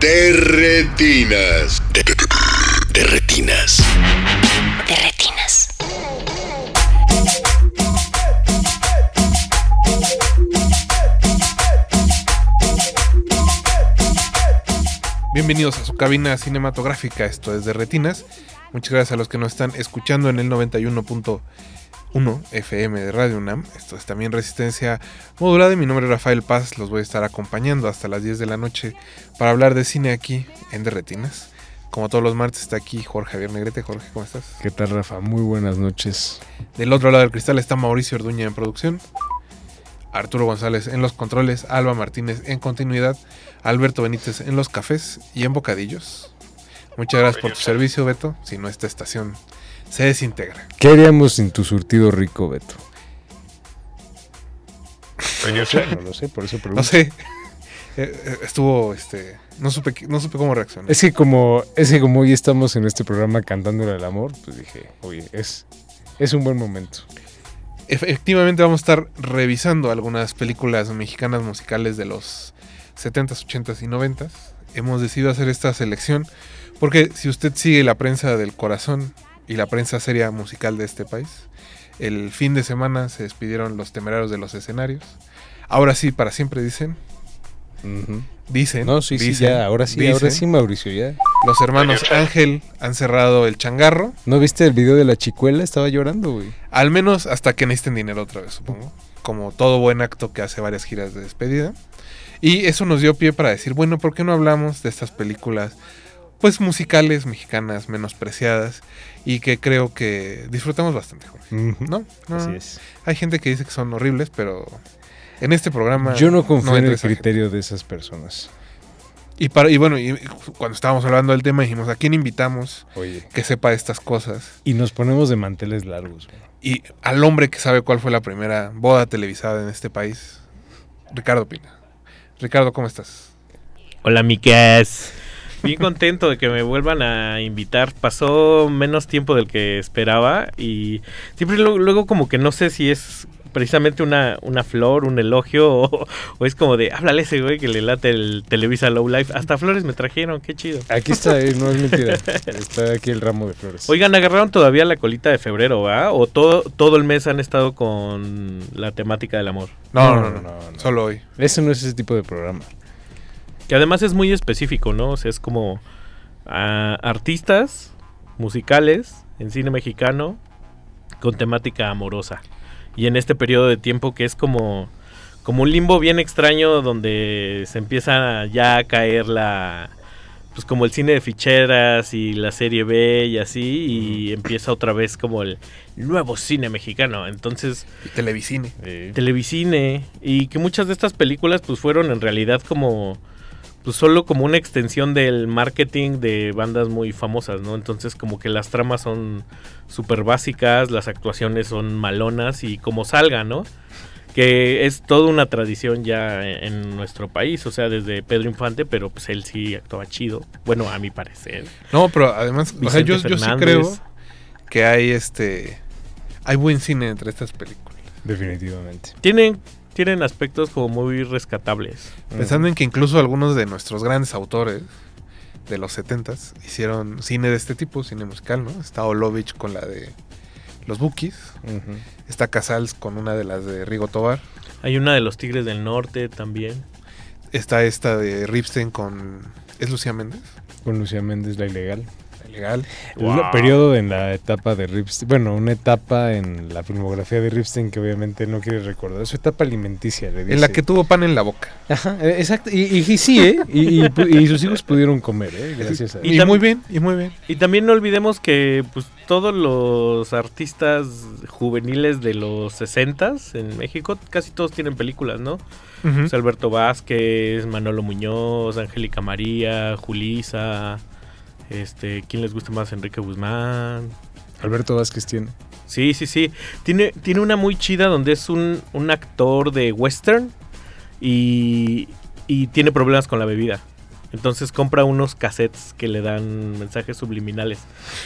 De retinas. De, de retinas. De retinas. Bienvenidos a su cabina cinematográfica, esto es de Retinas. Muchas gracias a los que nos están escuchando en el 91.1 FM de Radio UNAM. Esto es también Resistencia Modulada. Mi nombre es Rafael Paz, los voy a estar acompañando hasta las 10 de la noche para hablar de cine aquí en de Retinas. Como todos los martes está aquí Jorge Javier Negrete. Jorge, ¿cómo estás? ¿Qué tal, Rafa? Muy buenas noches. Del otro lado del cristal está Mauricio Orduña en producción. Arturo González en los controles, Alba Martínez en continuidad, Alberto Benítez en los cafés y en bocadillos. Muchas gracias por tu servicio, Beto. Si no, esta estación se desintegra. ¿Qué haríamos sin tu surtido rico, Beto? Pues no sé, no lo sé, por eso pregunto. No sé. Eh, eh, Estuvo, este, no supe, no supe cómo reaccionar. Es que como, es que como hoy estamos en este programa cantándole al amor, pues dije, oye, es, es un buen momento. Efectivamente vamos a estar revisando algunas películas mexicanas musicales de los 70s, 80s y 90s. Hemos decidido hacer esta selección porque si usted sigue la prensa del corazón y la prensa seria musical de este país, el fin de semana se despidieron los temerarios de los escenarios. Ahora sí, para siempre dicen. Dicen. No, sí, sí, dicen, ya, ahora sí, dicen. ahora sí, Mauricio, ya. Los hermanos Ángel han cerrado el changarro. ¿No viste el video de la chicuela? Estaba llorando, güey. Al menos hasta que necesiten dinero otra vez, supongo. Como todo buen acto que hace varias giras de despedida. Y eso nos dio pie para decir, bueno, ¿por qué no hablamos de estas películas, pues musicales mexicanas menospreciadas y que creo que disfrutamos bastante, Jorge? ¿No? no Así es. Hay gente que dice que son horribles, pero en este programa... Yo no confío en el gente. criterio de esas personas. Y, para, y bueno, y cuando estábamos hablando del tema dijimos, ¿a quién invitamos Oye. que sepa estas cosas? Y nos ponemos de manteles largos. Y al hombre que sabe cuál fue la primera boda televisada en este país, Ricardo Pina. Ricardo, ¿cómo estás? Hola, Miques. Bien contento de que me vuelvan a invitar. Pasó menos tiempo del que esperaba y siempre lo- luego como que no sé si es precisamente una, una flor, un elogio o, o es como de, háblale a ese güey que le late el Televisa Low Life. Hasta flores me trajeron, qué chido. Aquí está, eh, no es mentira. Está aquí el ramo de flores. Oigan, agarraron todavía la colita de febrero, ¿va? O todo, todo el mes han estado con la temática del amor. No, No, no, no, no, no, no. solo hoy. Ese no es ese tipo de programa. Que además es muy específico, ¿no? O sea, es como ah, artistas musicales en cine mexicano con temática amorosa. Y en este periodo de tiempo que es como, como un limbo bien extraño donde se empieza ya a caer la... Pues como el cine de ficheras y la serie B y así, y empieza otra vez como el nuevo cine mexicano. Entonces, Y Televisine. televisine y que muchas de estas películas pues fueron en realidad como pues solo como una extensión del marketing de bandas muy famosas, ¿no? Entonces como que las tramas son súper básicas, las actuaciones son malonas y como salga, ¿no? Que es toda una tradición ya en, nuestro país, o sea, desde Pedro Infante, pero pues él sí actuaba chido, bueno, a mi parecer. No, pero además, o sea, yo, yo sí creo que hay este. Hay buen cine entre estas películas. Definitivamente. Tienen, tienen aspectos como muy rescatables. Pensando en que incluso algunos de nuestros grandes autores de los 70s hicieron cine de este tipo, cine musical, ¿no? Está Olovich con la de Los Bookies, está Casals con una de las de Rigo Tobar, Hay una de los Tigres del Norte también. está esta de Ripstein con... ¿Es Lucía Méndez? Con Lucía Méndez, la ilegal. Legal. Un periodo en la etapa de Ripstein, bueno, una etapa en la filmografía de Ripstein que obviamente no quiere recordar, su etapa alimenticia, le En la que tuvo pan en la boca. Ajá, eh, exacto, y, y- y sí, ¿eh? Y, y pu- y sus hijos pudieron comer, ¿eh? Gracias a Y muy bien, y muy bien. Y también no olvidemos que pues todos los artistas juveniles de los 60 en México, casi todos tienen películas, ¿no? Sea, Alberto Vázquez, Manolo Muñoz, Angélica María, Julisa, este, ¿quién les gusta más? Enrique Guzmán. Alberto Vázquez tiene. Sí, sí, sí. Tiene, tiene una muy chida donde es un, un actor de western y, y tiene problemas con la bebida. Entonces compra unos cassettes que le dan mensajes subliminales.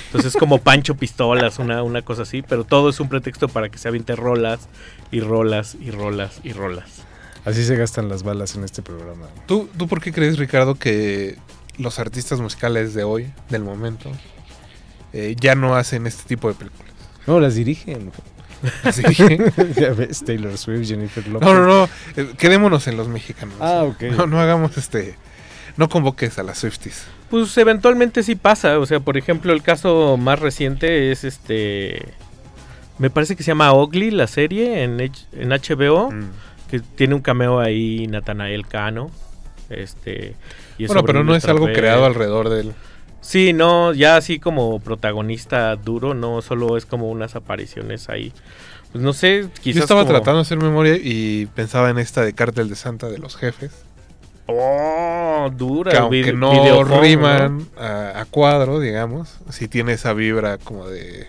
Entonces es como Pancho Pistolas, una, una cosa así, pero todo es un pretexto para que se aviente rolas y rolas y rolas y rolas. Así se gastan las balas en este programa. ¿Tú, ¿Tú por qué crees, Ricardo, que los artistas musicales de hoy, del momento, eh, ya no hacen este tipo de películas? No, las dirigen. Así dije. ya ves, Taylor Swift, Jennifer Lopez. No, no, no. eh, quedémonos en los mexicanos. Ah, ok. No, no hagamos este. No convoques a las Swifties. Pues eventualmente sí pasa. O sea, por ejemplo, el caso más reciente es este. Me parece que se llama Ugly, la serie en, H- en HBO. Mm. Que tiene un cameo ahí Natanael Cano. Este. Y Bueno, pero no es algo creado alrededor de él. Sí, no, ya así como protagonista duro, no solo es como unas apariciones ahí. Pues no sé, quizás. Yo estaba como- tratando de hacer memoria y pensaba en esta de Cártel de Santa de los jefes. Oh, dura. Que aunque no riman a, a cuadro, digamos, sí tiene esa vibra como de.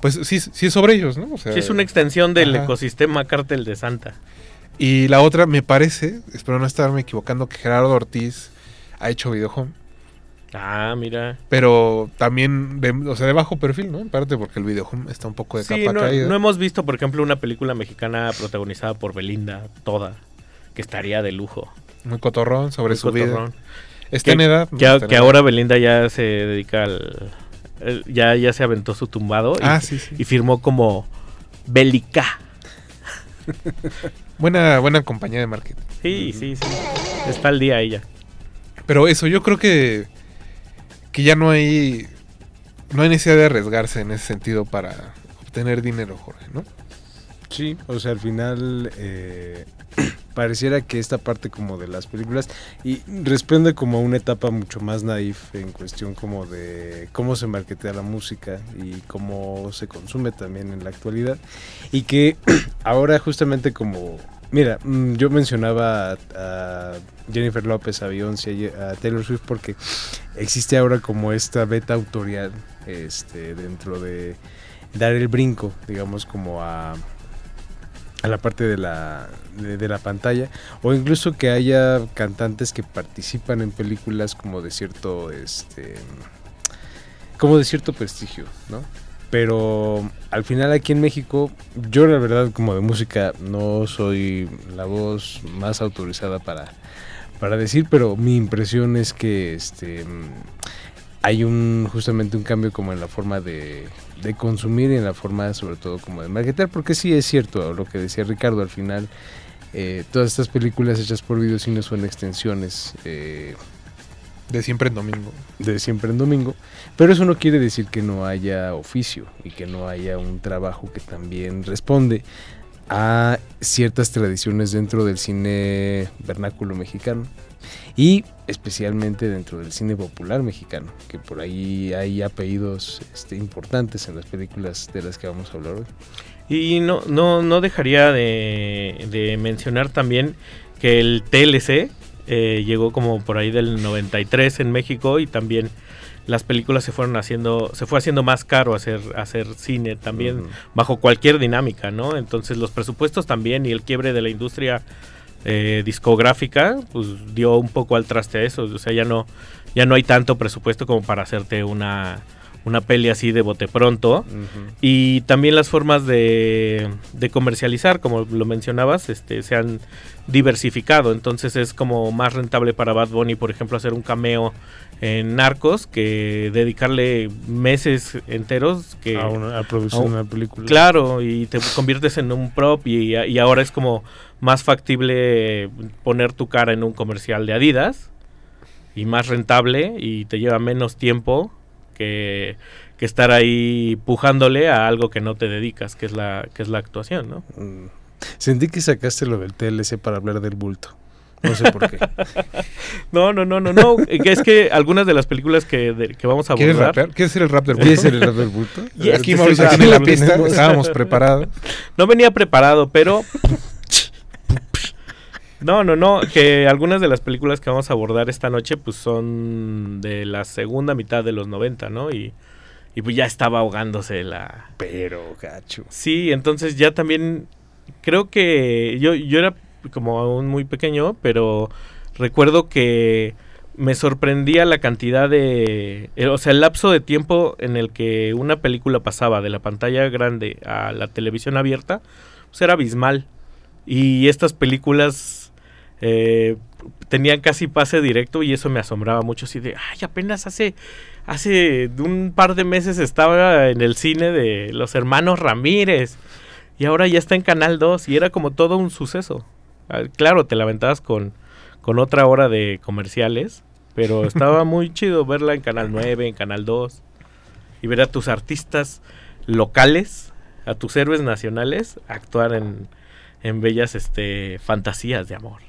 Pues sí, sí es sobre ellos, ¿no? O sea, Sí, es una extensión del Ajá. ecosistema Cártel de Santa. Y la otra, me parece, espero no estarme equivocando, que Gerardo Ortiz ha hecho videohome. Ah, mira. Pero también, de, o sea, de bajo perfil, ¿no? En parte porque el videohome está un poco de Sí, capa no, caída. no hemos visto, por ejemplo, una película mexicana protagonizada por Belinda, toda, que estaría de lujo. Muy cotorrón sobre Muy su cotorrón. vida. Está en edad. ¿no? Que, en que edad. ahora Belinda ya se dedica al... ya, ya se aventó su tumbado y, Ah, sí, sí. y firmó como Bélica. Buena, buena compañía de marketing. Sí, sí, sí. Está al día ella. Pero eso, yo creo que, que ya no hay no hay necesidad de arriesgarse en ese sentido para obtener dinero, Jorge, ¿no? Sí, o sea, al final eh, pareciera que esta parte como de las películas y responde como a una etapa mucho más naif en cuestión como de cómo se marketea la música y cómo se consume también en la actualidad. Y que ahora justamente como mira mm, yo mencionaba a, Jennifer López a Beyoncé a Taylor Swift porque existe ahora como esta beta autorial este dentro de dar el brinco digamos como a a la parte de la, de, la pantalla o incluso que haya cantantes que participan en películas como de cierto este como de cierto prestigio no pero al final aquí en México yo la verdad como de música no soy la voz más autorizada para para decir pero mi impresión es que este hay un justamente un cambio como en la forma de, de consumir y en la forma sobre todo como de marketear, porque sí es cierto lo que decía Ricardo, al final eh, todas estas películas hechas por videocine son extensiones eh, De siempre en domingo. de siempre en domingo, pero eso no quiere decir que no haya oficio y que no haya un trabajo que también responde a ciertas tradiciones dentro del cine vernáculo mexicano y especialmente dentro del cine popular mexicano, que por ahí hay apellidos este, importantes en las películas de las que vamos a hablar hoy. Y no, no, no dejaría de, de mencionar también que el TLC eh, llegó como por ahí del 93 en México y también las películas se fueron haciendo, se fue haciendo más caro hacer, hacer cine también bajo cualquier dinámica, ¿no? Entonces los presupuestos también y el quiebre de la industria eh, discográfica, pues dio un poco al traste a eso. O sea, ya no, ya no hay tanto presupuesto como para hacerte una, una peli así de bote pronto. Y también las formas de, de comercializar, como lo mencionabas, este, se han diversificado. Entonces es como más rentable para Bad Bunny, por ejemplo, hacer un cameo en Narcos que dedicarle meses enteros que a, una, a producir a- una película. Claro, y te conviertes en un prop y, y ahora es como más factible poner tu cara en un comercial de Adidas y más rentable y te lleva menos tiempo que, que estar ahí pujándole a algo que no te dedicas, que es la, que es la actuación, ¿no? Mm. Sentí que sacaste lo del TLC para hablar del bulto. No sé por qué. No, no, no, no, no. Es que algunas de las películas que, de- que vamos a ¿Quieres abordar. rapear? ¿Quieres ser el rap del ¿Quieres bulto? el rap del bulto? Y Aquí Mauricio tiene la pista, estábamos preparados. No venía preparado, pero. No, no, no. Que algunas de las películas que vamos a abordar esta noche, pues son de la segunda mitad de los 90, ¿no? Y, y pues ya estaba ahogándose la. Pero, gacho. Sí, entonces ya también. Creo que yo, yo era como aún muy pequeño, pero recuerdo que me sorprendía la cantidad de... eh, o sea, el lapso de tiempo en el que una película pasaba de la pantalla grande a la televisión abierta, pues era abismal. Y estas películas eh, tenían casi pase directo y eso me asombraba mucho. Así de, ay, apenas hace, hace un par de meses estaba en el cine de los hermanos Ramírez. Y ahora ya está en Canal 2 y era como todo un suceso. Ah, Claro, te la aventabas con, con otra hora de comerciales, pero estaba muy chido verla en Canal 9, en Canal 2 y ver a tus artistas locales, a tus héroes nacionales actuar en, en bellas este, fantasías de amor.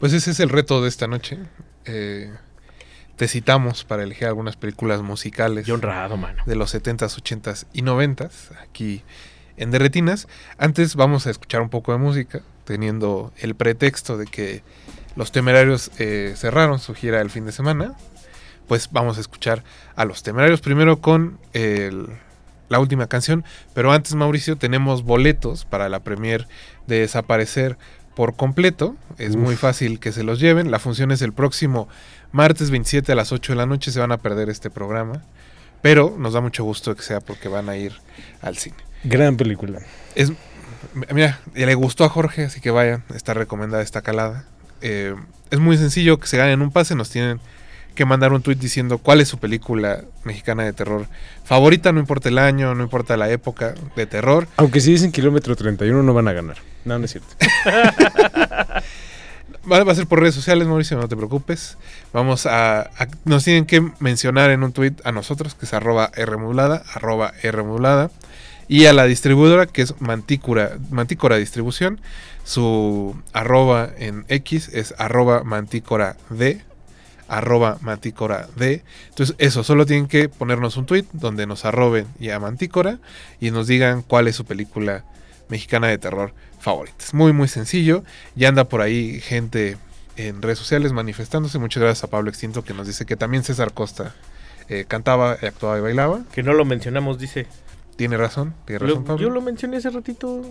Pues ese es el reto de esta noche. Eh, te citamos para elegir algunas películas musicales Yo honrado, mano. de los 70s, 80s y 90s aquí en Derretinas. Antes vamos a escuchar un poco de música, teniendo el pretexto de que los temerarios eh, cerraron su gira el fin de semana. Pues vamos a escuchar a los temerarios primero con el- la última canción. Pero antes, Mauricio, tenemos boletos para la premier de Desaparecer por completo. Es Uf. muy fácil que se los lleven. La función es el próximo martes 27 a las 8 de la noche. Se van a perder este programa. Pero nos da mucho gusto que sea porque van a ir al cine. Gran película. Es, mira, le gustó a Jorge, así que vayan. Está recomendada esta calada. Eh, es muy sencillo que se ganen un pase. Nos tienen que mandar un tweet diciendo cuál es su película mexicana de terror favorita. No importa el año, no importa la época de terror. Aunque si dicen kilómetro 31 no van a ganar. No, no es cierto. Va, a ser por redes sociales, Mauricio, no te preocupes. Vamos a, a- Nos tienen que mencionar en un tweet a nosotros, que es arroba Rmodulada, arroba Rmodulada, y a la distribuidora, que es Mantícora, Mantícora Distribución. Su arroba en X es arroba Mantícora D, arroba Mantícora D. Entonces, eso, solo tienen que ponernos un tweet donde nos arroben y a Mantícora y nos digan cuál es su película mexicana de terror favorita. Es muy, muy sencillo. Ya anda por ahí gente en redes sociales manifestándose. Muchas gracias a Pablo Extinto que nos dice que también César Costa eh, cantaba, actuaba y bailaba. Que no lo mencionamos, dice. Tiene razón, tiene Lo- razón, Pablo. yo lo mencioné hace ratito.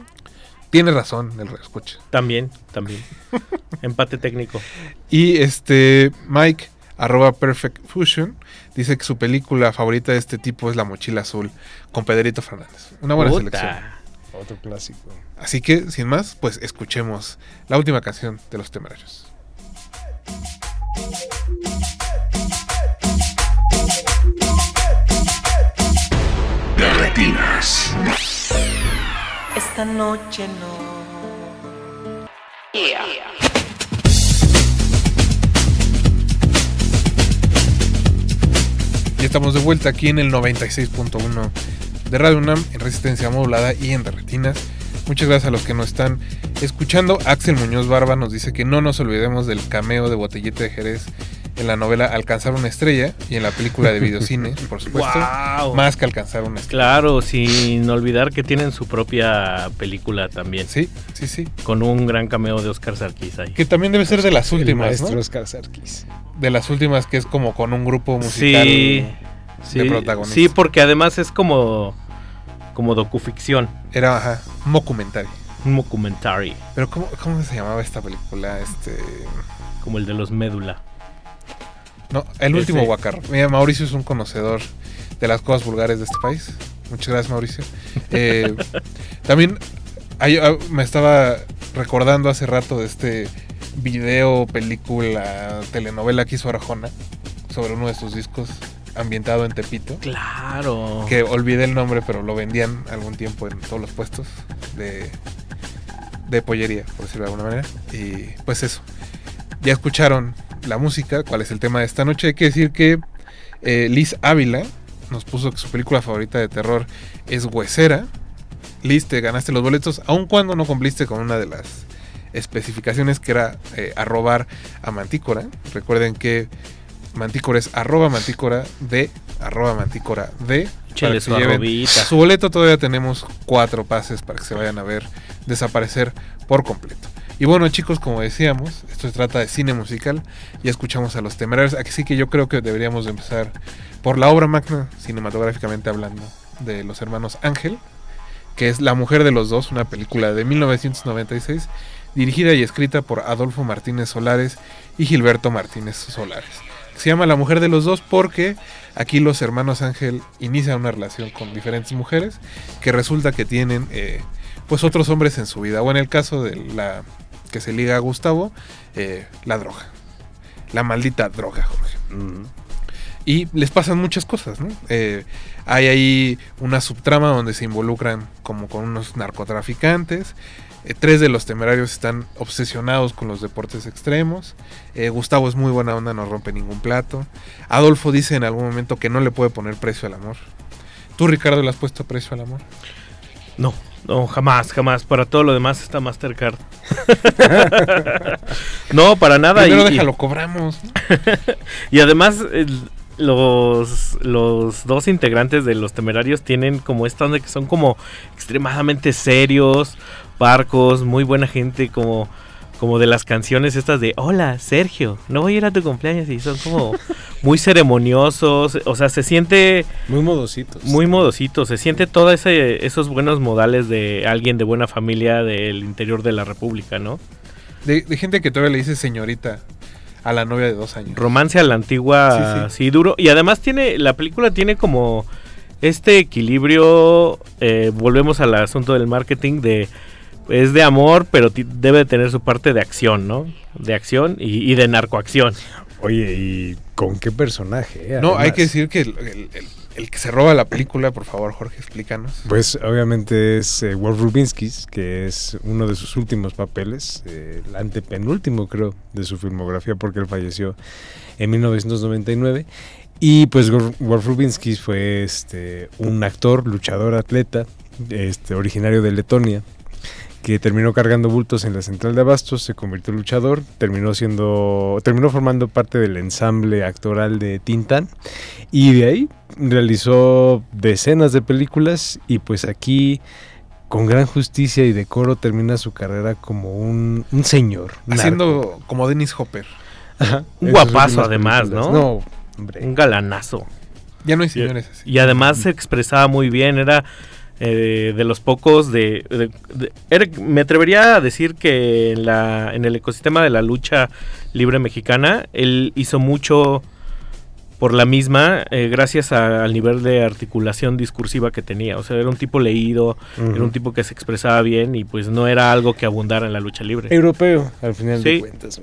Tiene razón, el escucha. También, también. Empate técnico. Y este Mike, arroba Perfect Fusion, dice que su película favorita de este tipo es La Mochila Azul con Pedrito Fernández. Una buena Puta. selección. Otro clásico. Así que, sin más, pues escuchemos la última canción de Los Temerarios. Esta noche no. Ya estamos de vuelta aquí en el 96.1 de Radio UNAM, en resistencia modulada y en Derretinas. Muchas gracias a los que nos están escuchando. Axel Muñoz Barba nos dice que no nos olvidemos del cameo de Botellita de Jerez en la novela Alcanzar una estrella y en la película de videocine, por supuesto. ¡Wow! Más que Alcanzar una estrella. Claro, sin olvidar que tienen su propia película también. Sí, sí, sí. Con un gran cameo de Oscar Sarkis ahí. Que también debe ser de las El últimas, maestro ¿no? Oscar Sarkis. De las últimas que es como con un grupo musical. Sí, de sí, protagonista. sí, porque además es como, como docuficción, Era, ajá, un documentary. un documentary, Pero ¿cómo, ¿cómo se llamaba esta película? Este... como el de los médula. No, el último guacarro. Mira, Mauricio es un conocedor de las cosas vulgares de este país. Muchas gracias, Mauricio. Eh, también hay- ah, me estaba recordando hace rato de este video, película, telenovela que hizo Arjona sobre uno de sus discos ambientado en Tepito. Claro. Que olvidé el nombre, pero lo vendían algún tiempo en todos los puestos de, de pollería, por decirlo de alguna manera. Y pues eso. Ya escucharon la música, cuál es el tema de esta noche, hay que decir que eh, Liz Ávila nos puso que su película favorita de terror es Huesera. Liz, te ganaste los boletos, aun cuando no cumpliste con una de las especificaciones que era eh, arrobar a Mantícora. Recuerden que Mantícora es arroba Mantícora de arroba Mantícora de. para que su lleven su boleto todavía tenemos cuatro pases para que se vayan a ver desaparecer por completo. Y bueno chicos, como decíamos, esto se trata de cine musical. Ya escuchamos a los temerarios. Aquí sí que yo creo que deberíamos de empezar por la obra magna, cinematográficamente hablando, de los hermanos Ángel, que es La Mujer de los Dos, una película de 1996, dirigida y escrita por Adolfo Martínez Solares y Gilberto Martínez Solares. Se llama La Mujer de los Dos porque aquí los hermanos Ángel inician una relación con diferentes mujeres que resulta que tienen eh, pues otros hombres en su vida. O en el caso de la que se liga a Gustavo, eh, la droga. La maldita droga, Jorge. Y les pasan muchas cosas, ¿no? Eh, hay ahí una subtrama donde se involucran como con unos narcotraficantes. Eh, tres de los temerarios están obsesionados con los deportes extremos. Eh, Gustavo es muy buena onda, no rompe ningún plato. Adolfo dice en algún momento que no le puede poner precio al amor. ¿Tú, Ricardo, le has puesto precio al amor? No, no, jamás, jamás. Para todo lo demás está Mastercard. no, para nada. Primero y- déjalo, cobramos. Y además, los, los dos integrantes de los temerarios tienen como esta onda que son como extremadamente serios, parcos, muy buena gente, como, como de las canciones estas de Hola, Sergio, no voy a ir a tu cumpleaños. Y son como muy ceremoniosos. O sea, se siente Muy modositos. muy modosito. Se siente todos esos buenos modales de alguien de buena familia del interior de la República, ¿no? De, de gente que todavía le dice señorita a la novia de dos años. romance a la antigua, Sí, sí, duro. Y además tiene, la película tiene como este equilibrio, eh, volvemos al asunto del marketing, de es de amor, pero debe de tener su parte de acción, ¿no? De acción y, y de narcoacción. Oye, ¿y con qué personaje? eh? No, hay que decir que el, el- el- el que se roba la película, por favor, Jorge, explícanos. Pues obviamente es eh, Wolf Rubinsky, que es uno de sus últimos papeles, eh, el antepenúltimo creo de su filmografía porque él falleció en 1999. Y pues Wolf Rubinsky fue este, un actor, luchador, atleta, este, originario de Letonia, que terminó cargando bultos en la central de abastos, se convirtió en luchador, terminó siendo, terminó formando parte del ensamble actoral de Tintán y de ahí realizó decenas de películas y pues aquí con gran justicia y decoro termina su carrera como un, un señor. narco. Haciendo como Dennis Hopper. Ajá, un guapazo además, películas. ¿no? No, hombre. Un galanazo. Ya no hay señores así. Y además se expresaba muy bien, era eh, de los pocos de... de- me atrevería a decir que en, la, en el ecosistema de la lucha libre mexicana, él hizo mucho por la misma, eh, gracias a- al nivel de articulación discursiva que tenía. O sea, era un tipo leído, era un tipo que se expresaba bien y pues no era algo que abundara en la lucha libre. Europeo, al final Sí. de cuentas.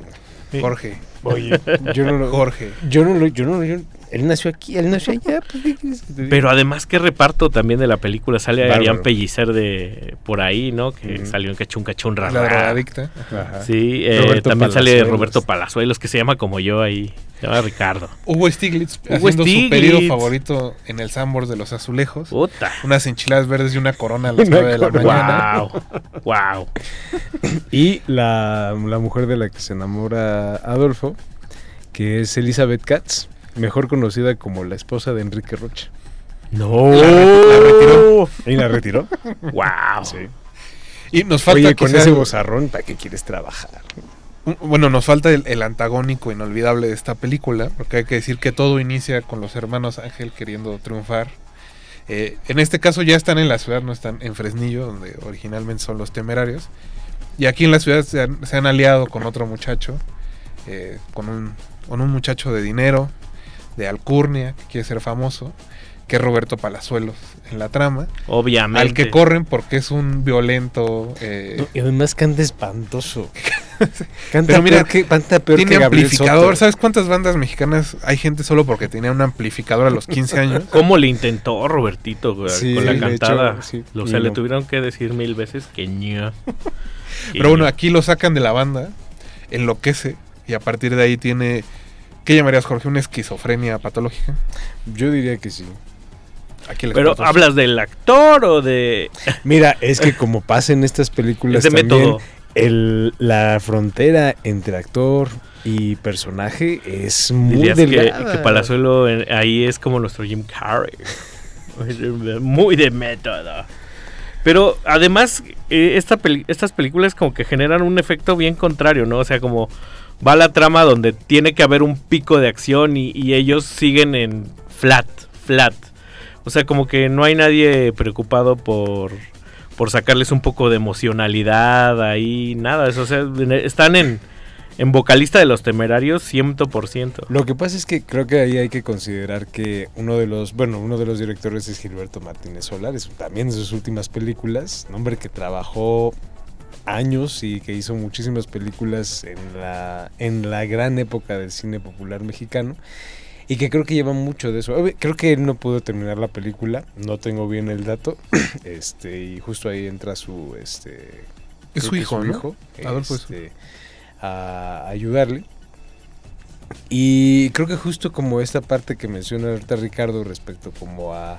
Jorge. Oye, yo no lo... Jorge. Yo no lo... Yo no, yo- él nació aquí, él nació allá. Pues. Pero además, qué reparto también de la película. Sale Bárbaro. Arián Pellicer de por ahí, ¿no? Que salió en Cachun Cachun La Rara. drogadicta. Ajá. Sí, eh, también sale. Roberto Palazuelos, que se llama como yo ahí. Se llama Ricardo. Hugo Stiglitz Hugo haciendo su pedido favorito en el Sambors de los azulejos. Puta. Unas enchiladas verdes y una corona a las Una 9 de la mañana. Wow. wow. Y la, la mujer de la que se enamora Adolfo, que es Elizabeth Katz, mejor conocida como la esposa de Enrique Rocha. No. La re- la retiró. ¿Y la retiró? Wow. Sí. Y nos falta Oye, con ese el- bozarrón, ¿para qué quieres trabajar? un- bueno, nos falta el, el antagónico inolvidable de esta película, porque hay que decir que todo inicia con los hermanos Ángel queriendo triunfar. Eh, en este caso ya están en la ciudad, no están en Fresnillo, donde originalmente son los temerarios. Y aquí en la ciudad se han, se han aliado con otro muchacho, eh, con, un, con un muchacho de dinero, de alcurnia, que quiere ser famoso, que es Roberto Palazuelos en la trama, Obviamente. al que corren porque es un violento... eh, y además canta espantoso. canta Pero mira, peor que, canta peor tiene que Gabriel amplificador. ¿Sabes cuántas bandas mexicanas hay gente solo porque tenía un amplificador a los 15 años? ¿Cómo le intentó Robertito güey, Sí, con la cantada? hecho, sí. o sea, le tuvieron que decir mil veces que ña. Pero bueno, aquí lo sacan de la banda, enloquece y a partir de ahí tiene ¿Qué llamarías, Jorge? ¿Una esquizofrenia patológica? Yo diría que sí. Aquí Pero hablas del actor o de... Mira, es que como pasa en estas películas también, método. el, la frontera entre actor y personaje es muy Dirías que, delgada. que Palazuelo en- ahí es como nuestro Jim Carrey. Muy de método. Pero además, eh, esta peli- estas películas como que generan un efecto bien contrario, ¿no? O sea, como va la trama donde tiene que haber un pico de acción y, ellos siguen en flat, flat. O sea, como que no hay nadie preocupado por, por sacarles un poco de emocionalidad ahí, nada. eso, o sea, están en, en vocalista de los temerarios 100%. Lo que pasa es que creo que ahí hay que considerar que uno de los, bueno, uno de los directores es Gilberto Martínez Solares, también de sus últimas películas, un hombre que trabajó años y que hizo muchísimas películas en la, en la gran época del cine popular mexicano y que creo que lleva mucho de eso. Creo que él no pudo terminar la película, no tengo bien el dato, este y justo ahí entra su, este, Es su hijo, ¿no? Adolfo es su- este, a ayudarle. Y creo que justo como esta parte que menciona ahorita Ricardo respecto como a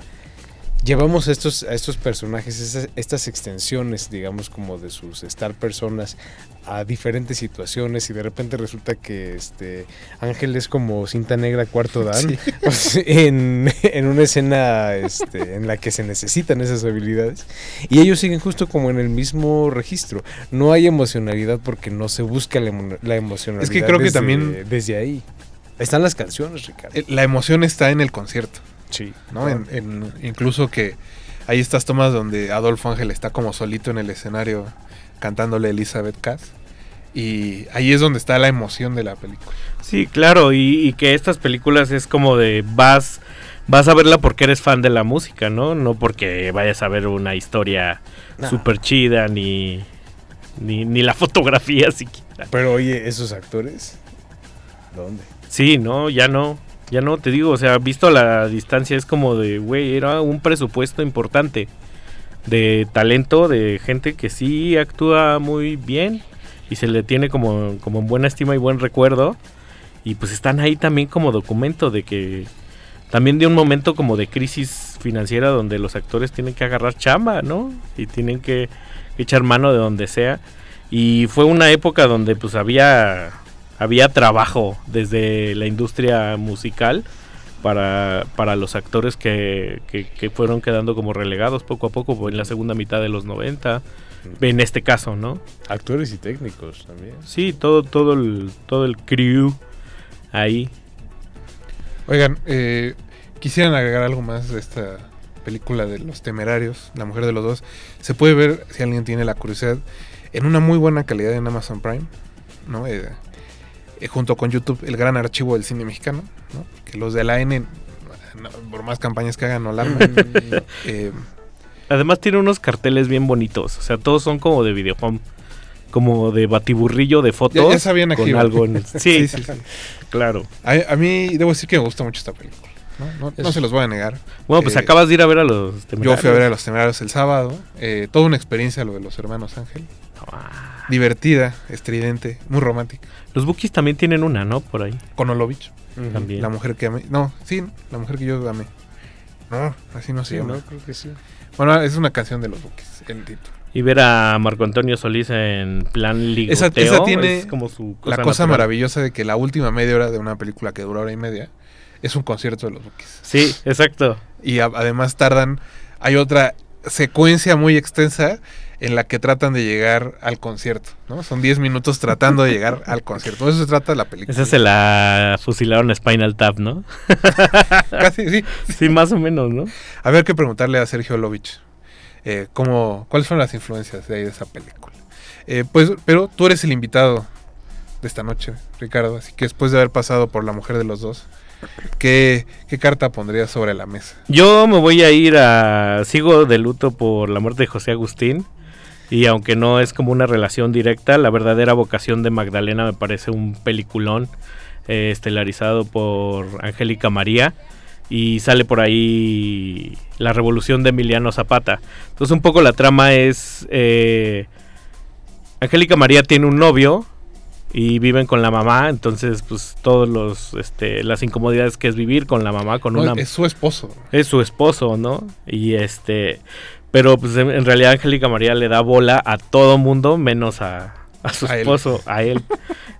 llevamos a estos a estos personajes esas- estas extensiones digamos como de sus estar personas a diferentes situaciones y de repente resulta que este Ángel es como cinta negra cuarto dan Sí. en, en una escena este, en la que se necesitan esas habilidades. Y ellos siguen justo como en el mismo registro. No hay emocionalidad porque no se busca la, emo- la emocionalidad Es que creo que también- desde ahí. Están las canciones Ricardo. Eh, La emoción está en el concierto, sí ¿no? En, en- incluso que hay estas tomas donde Adolfo Ángel está como solito en el escenario cantándole a Elizabeth Cass. Y ahí es donde está la emoción de la película. Sí, claro, y, y que estas películas es como de vas vas a verla porque eres fan de la música, ¿no? No porque vayas a ver una historia No. súper chida ni, ni ni la fotografía siquiera. pero oye esos actores dónde Sí, no, ya no. Ya no, te digo, o sea, visto a la distancia es como de, güey, era un presupuesto importante de talento, de gente que sí actúa muy bien y se le tiene como, como en buena estima y buen recuerdo. Y pues están ahí también como documento de que también de un momento como de crisis financiera donde los actores tienen que agarrar chamba, ¿no? Y tienen que echar mano de donde sea. Y fue una época donde pues había había trabajo desde la industria musical para, para los actores que, que- que fueron quedando como relegados poco a poco en la segunda mitad de los 90, en este caso, ¿no? actores y técnicos también Sí, todo, todo, el, todo el crew ahí. Oigan, eh, quisieran agregar algo más de esta película de Los Temerarios, La Mujer de los Dos. Se puede ver, si alguien tiene la curiosidad, en una muy buena calidad en Amazon Prime, ¿no? Eh, eh, junto con YouTube, el gran archivo del cine mexicano, ¿no? Que los de la N, no, por más campañas que hagan, no la arman. Eh, Además tiene unos carteles bien bonitos, o sea, todos son como de videohome, como de batiburrillo de fotos Ya- ya sabían aquí, con algo en el- sí, sí, sí, sí. claro. A, a mí debo decir que me gusta mucho esta película. No, no, no se los voy a negar. Bueno, pues Eh, acabas de ir a ver a los Yo fui a ver a Temerarios. los temerarios el sábado. eh, toda una experiencia lo de los hermanos Ángel. Ah, Divertida, estridente, muy romántica. Los Bookies también tienen una, ¿no? Por ahí. Con Olovich, También. la mujer que amé. No, sí, la mujer que yo amé. No, así no se sí llama. no creo que sí Bueno, es una canción de los Bookies, el título. Y ver a Marco Antonio Solís en plan ligoteo Esa- esa tiene es como su la cosa natural. maravillosa de que la última media hora de una película que dura hora y media es un concierto de los Bookies. Sí, exacto. Y a- además tardan. Hay otra secuencia muy extensa en la que tratan de llegar al concierto, ¿no? Son 10 minutos tratando de llegar al concierto. Eso se trata la película. Esa se la fusilaron a Spinal Tap, ¿no? Casi, sí. Sí, más o menos, ¿no? A ver que preguntarle a Sergio Lovich. Eh, cómo, ¿Cuáles fueron las influencias de, ahí de esa película? Eh, pues, pero tú eres el invitado de esta noche, Ricardo. Así que después de haber pasado por la mujer de los dos, ¿qué, qué carta pondrías sobre la mesa? Yo me voy a ir a... Sigo de luto por la muerte de José Agustín. Y aunque no es como una relación directa, la verdadera vocación de Magdalena me parece un peliculón eh, estelarizado por Angélica María. Y sale por ahí la revolución de Emiliano Zapata. Entonces un poco la trama es... eh, Angélica María tiene un novio y viven con la mamá, entonces pues todos los este las incomodidades que es vivir con la mamá con No, una es su esposo. es su esposo, ¿no? Y este pero pues en, en realidad Angélica María le da bola a todo mundo menos a, a su A él. esposo, a él,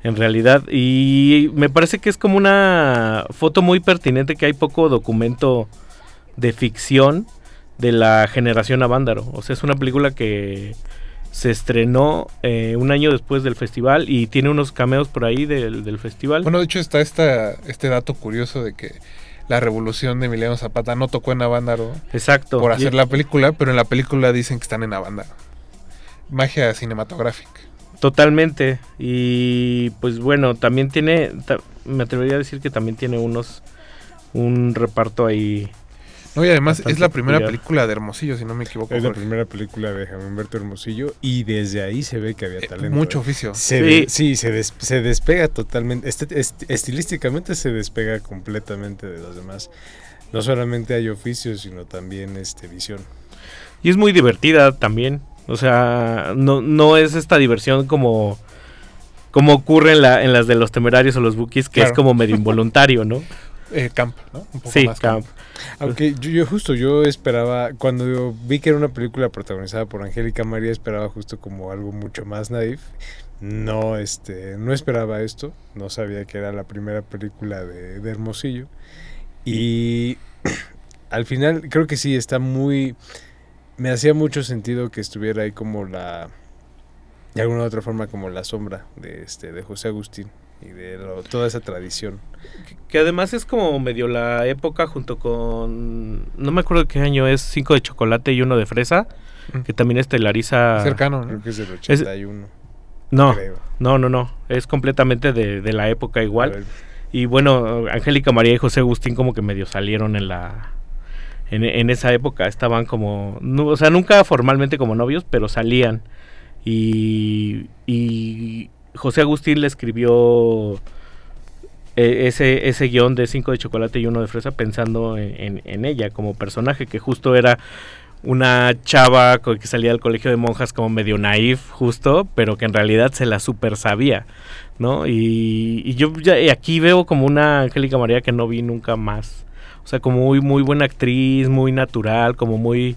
en realidad. Y me parece que es como una foto muy pertinente que hay poco documento de ficción de la generación Avándaro. O sea, es una película que se estrenó eh, un año después del festival y tiene unos cameos por ahí del, del festival. Bueno, de hecho está esta, este dato curioso de que la revolución de Emiliano Zapata no tocó en Avándaro Exacto. por Y- hacer la película, pero en la película dicen que están en Avándaro. Magia cinematográfica. Totalmente. Y pues bueno, también tiene, me atrevería a decir que también tiene unos, un reparto ahí. No, y además es la primera peculiar. película de Hermosillo, si no me equivoco. Es la primera película de Humberto Hermosillo y desde ahí se ve que había Eh, talento. mucho oficio. Se Sí. de- sí, se, des- se despega totalmente. Este, est- estilísticamente se despega completamente de los demás. No solamente hay oficio, sino también este visión. Y es muy divertida también. O sea, no, no es esta diversión como, como ocurre en, la, en las de los temerarios o los bookies, que es como medio involuntario, ¿no? Eh, camp, ¿no? Un poco Sí, más camp. Aunque yo, yo justo yo esperaba, cuando yo vi que era una película protagonizada por Angélica María, esperaba justo como algo mucho más naif. No, este, no esperaba esto, no sabía que era la primera película de, de Hermosillo. Y al final creo que sí, está muy... Me hacía mucho sentido que estuviera ahí como la... De alguna u otra forma como la sombra de, este, de José Agustín y de lo- toda esa tradición. Que además es como medio la época junto con... No me acuerdo qué año es, cinco de chocolate y uno de fresa, Mm. que también estelariza... cercano, Creo ¿no? que es del 81. No, creo. no, no, no. Es completamente de, de la época igual. Y bueno, Angélica María y José Agustín como que medio salieron en la... En, en esa época estaban como... no, o sea, nunca formalmente como novios, pero salían. Y, y José Agustín le escribió eh, ese, ese guion de cinco de chocolate y uno de fresa pensando en, ella como personaje, que justo era una chava que salía del colegio de monjas como medio naif, justo, pero que en realidad se la super sabía, ¿no? Y, y yo ya aquí veo como una Angélica María que no vi nunca más. O sea, como muy, muy buena actriz, muy natural, como muy,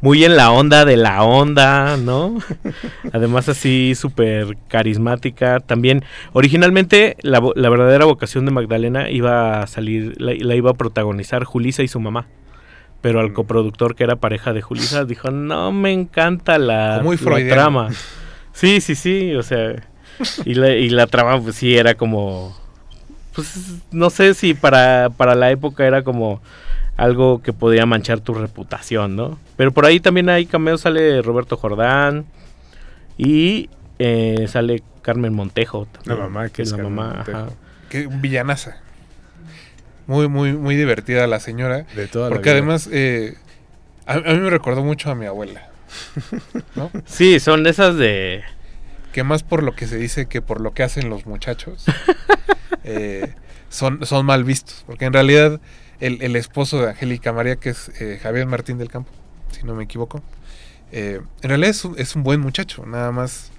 muy en la onda de la onda, ¿no? Además así súper carismática. También, originalmente la, la verdadera vocación de Magdalena iba a salir, la, la iba a protagonizar Julisa y su mamá. Pero al coproductor que era pareja de Julisa dijo, no me encanta la, Muy la trama. Sí, sí, sí, o sea, y la, y la trama pues sí era como, pues no sé si para, para la época era como algo que podía manchar tu reputación, ¿no? Pero por ahí también hay cameos, sale Roberto Jordán y eh, sale Carmen Montejo. La mamá, que es la Carmen mamá, ajá. Que villanaza. Muy, muy, muy divertida la señora. De toda la Porque vida. además, eh, a, a mí me recordó mucho a mi abuela. ¿no? Sí, son esas de... Que más por lo que se dice que por lo que hacen los muchachos, eh, son, son mal vistos. Porque en realidad, el, el esposo de Angélica María, que es eh, Javier Martín del Campo, si no me equivoco, eh, en realidad es un, es un buen muchacho. Nada más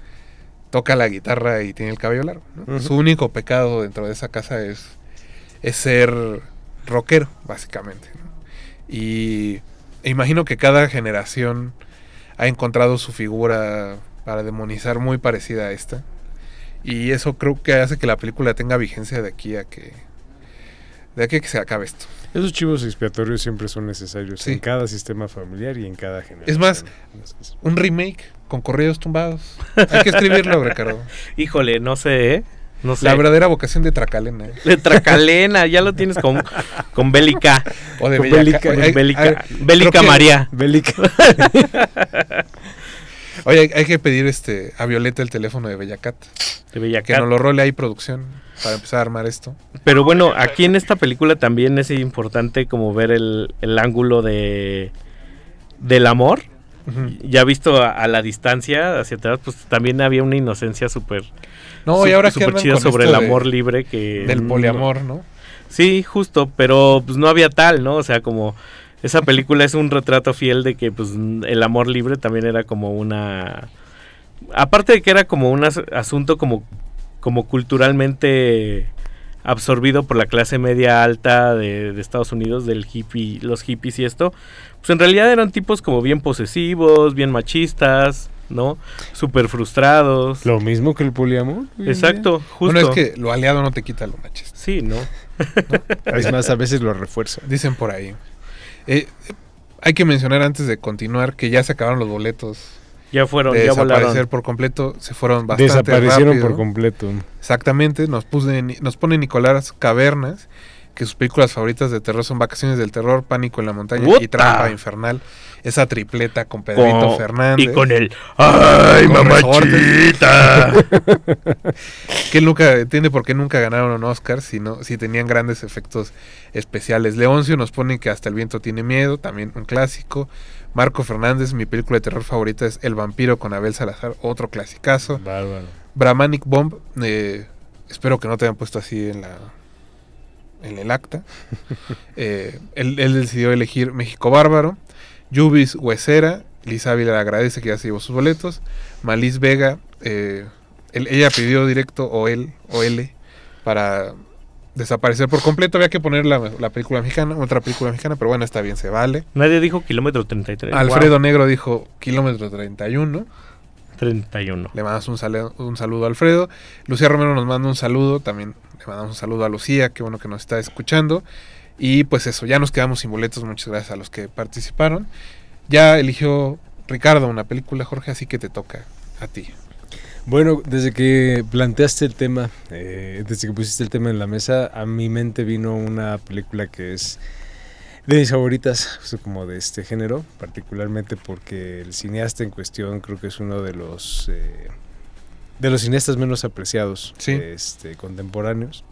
toca la guitarra y tiene el cabello largo. Su único pecado dentro de esa casa es, es ser rockero, básicamente. ¿no? Y e imagino que cada generación ha encontrado su figura para demonizar muy parecida a esta. Y eso creo que hace que la película tenga vigencia de aquí a que de aquí a que se acabe esto. Esos chivos expiatorios siempre son necesarios Sí. en cada sistema familiar y en cada generación. Es más, Un remake con corridos tumbados. Hay que escribirlo, Ricardo. Híjole, no sé, ¿eh? No sé. La verdadera vocación de Tracalena. ¿eh? De Tracalena, ya lo tienes con, con Bélica. O de Con Bélica- Hay- Bélica, hay- Bélica creo que- María. Bélica. Oye, hay, hay que pedir este a Violeta el teléfono de Bellacat. De Que Bellacat. nos lo role ahí producción para empezar a armar esto. Pero bueno, aquí en esta película también es importante como ver el, el ángulo de del amor. Ya visto a, a la distancia hacia atrás, pues también había una inocencia súper No, y ahora chida sobre el de- amor libre que del poliamor, ¿no? Sí, justo, pero pues no había tal, ¿no? O sea, como esa película es un retrato fiel de que pues el amor libre también era como una aparte de que era como un as- asunto como como culturalmente absorbido por la clase media alta de, de Estados Unidos, del hippie, los hippies y esto, pues en realidad eran tipos como bien posesivos, bien machistas, ¿no? Súper frustrados. Lo mismo que el poliamor. Exacto, justo. Bueno, es que lo aliado no te quita lo machista. Sí, ¿no? Es más, a veces lo refuerza. Dicen por ahí. Eh, hay que mencionar antes de continuar que ya se acabaron los boletos Ya fueron, de ya desaparecer volaron. por completo. Se fueron bastante Desaparecieron rápido. por completo. Exactamente. Nos, puse, nos pone Nicolás Cavernas que sus películas favoritas de terror son Vacaciones del Terror, Pánico en la Montaña y. Trampa Infernal. Esa tripleta con Pedrito Con- Fernández. Y con el ¡Ay, Con mamachita! que él nunca entiende por qué nunca ganaron un Oscar si, no, si tenían grandes efectos especiales. Leoncio nos pone que hasta el viento tiene miedo, también un clásico. Marco Fernández, mi película de terror favorita es El vampiro con Abel Salazar, otro clasicazo. Bárbaro. Brahmanic Bomb, eh, espero que no te hayan puesto así en la en el acta. Eh, él, él decidió elegir México Bárbaro. Yubis Huesera, Liz Ávila le agradece que ya se llevó sus boletos. Malis Vega, eh, él- ella pidió directo o él o L para desaparecer por completo. Había que poner la, la película mexicana, otra película mexicana, pero bueno, está bien, se vale. Nadie dijo kilómetro 33. Alfredo Wow. Negro dijo kilómetro 31. 31. Le mandamos un, sale- un saludo a Alfredo. Lucía Romero nos manda un saludo. También le mandamos un saludo a Lucía. Qué bueno que nos está escuchando. Y pues eso, ya nos quedamos sin boletos. Muchas gracias a los que participaron. Ya eligió Ricardo una película, Jorge, así que te toca a ti. Bueno, desde que planteaste el tema, eh, desde que pusiste el tema en la mesa, a mi mente vino una película que es de mis favoritas, justo como de este género, particularmente porque el cineasta en cuestión creo que es uno de los eh, de los cineastas menos apreciados, Sí. este, contemporáneos.